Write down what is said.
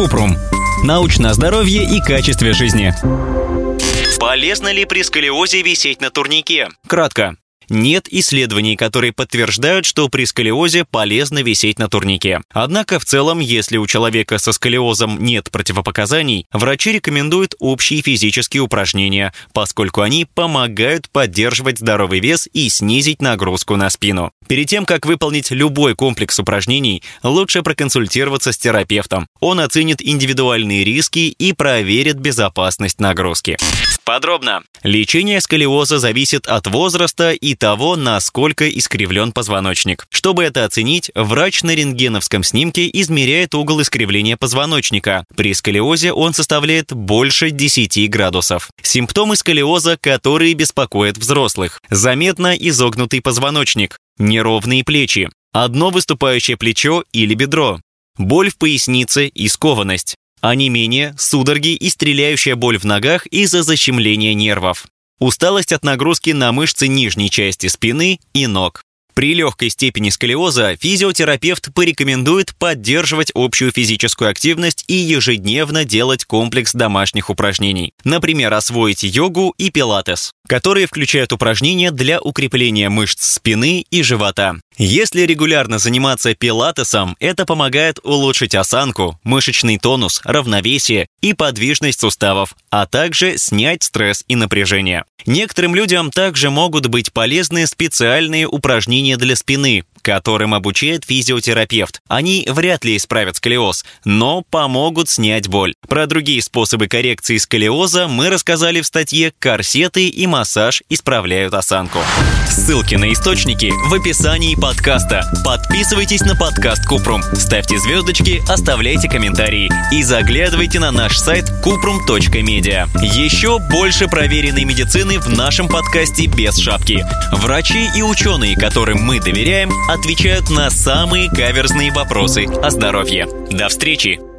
Купрум. Научное здоровье и качестве жизни. Полезно ли при сколиозе висеть на турнике? Кратко. Нет исследований, которые подтверждают, что при сколиозе полезно висеть на турнике. Однако в целом, если у человека со сколиозом нет противопоказаний, врачи рекомендуют общие физические упражнения, поскольку они помогают поддерживать здоровый вес и снизить нагрузку на спину. Перед тем, как выполнить любой комплекс упражнений, лучше проконсультироваться с терапевтом. Он оценит индивидуальные риски и проверит безопасность нагрузки. Подробно. Лечение сколиоза зависит от возраста и того, насколько искривлен позвоночник. Чтобы это оценить, врач на рентгеновском снимке измеряет угол искривления позвоночника. При сколиозе он составляет больше 10 градусов. Симптомы сколиоза, которые беспокоят взрослых. Заметно изогнутый позвоночник, неровные плечи, одно выступающее плечо или бедро, боль в пояснице и скованность, не менее судороги и стреляющая боль в ногах из-за защемления нервов, усталость от нагрузки на мышцы нижней части спины и ног. При легкой степени сколиоза физиотерапевт порекомендует поддерживать общую физическую активность и ежедневно делать комплекс домашних упражнений. Например, освоить йогу и пилатес которые включают упражнения для укрепления мышц спины и живота. Если регулярно заниматься пилатесом, это помогает улучшить осанку, мышечный тонус, равновесие и подвижность суставов, а также снять стресс и напряжение. Некоторым людям также могут быть полезны специальные упражнения для спины, которым обучает физиотерапевт. Они вряд ли исправят сколиоз, но помогут снять боль. Про другие способы коррекции сколиоза мы рассказали в статье «Корсеты и массаж исправляют осанку». Ссылки на источники в описании подкаста. Подписывайтесь на подкаст Купрум, ставьте звездочки, оставляйте комментарии и заглядывайте на наш сайт kuprum.media. Еще больше проверенной медицины в нашем подкасте без шапки. Врачи и ученые, которым мы доверяем, отвечают на самые каверзные вопросы о здоровье. До встречи!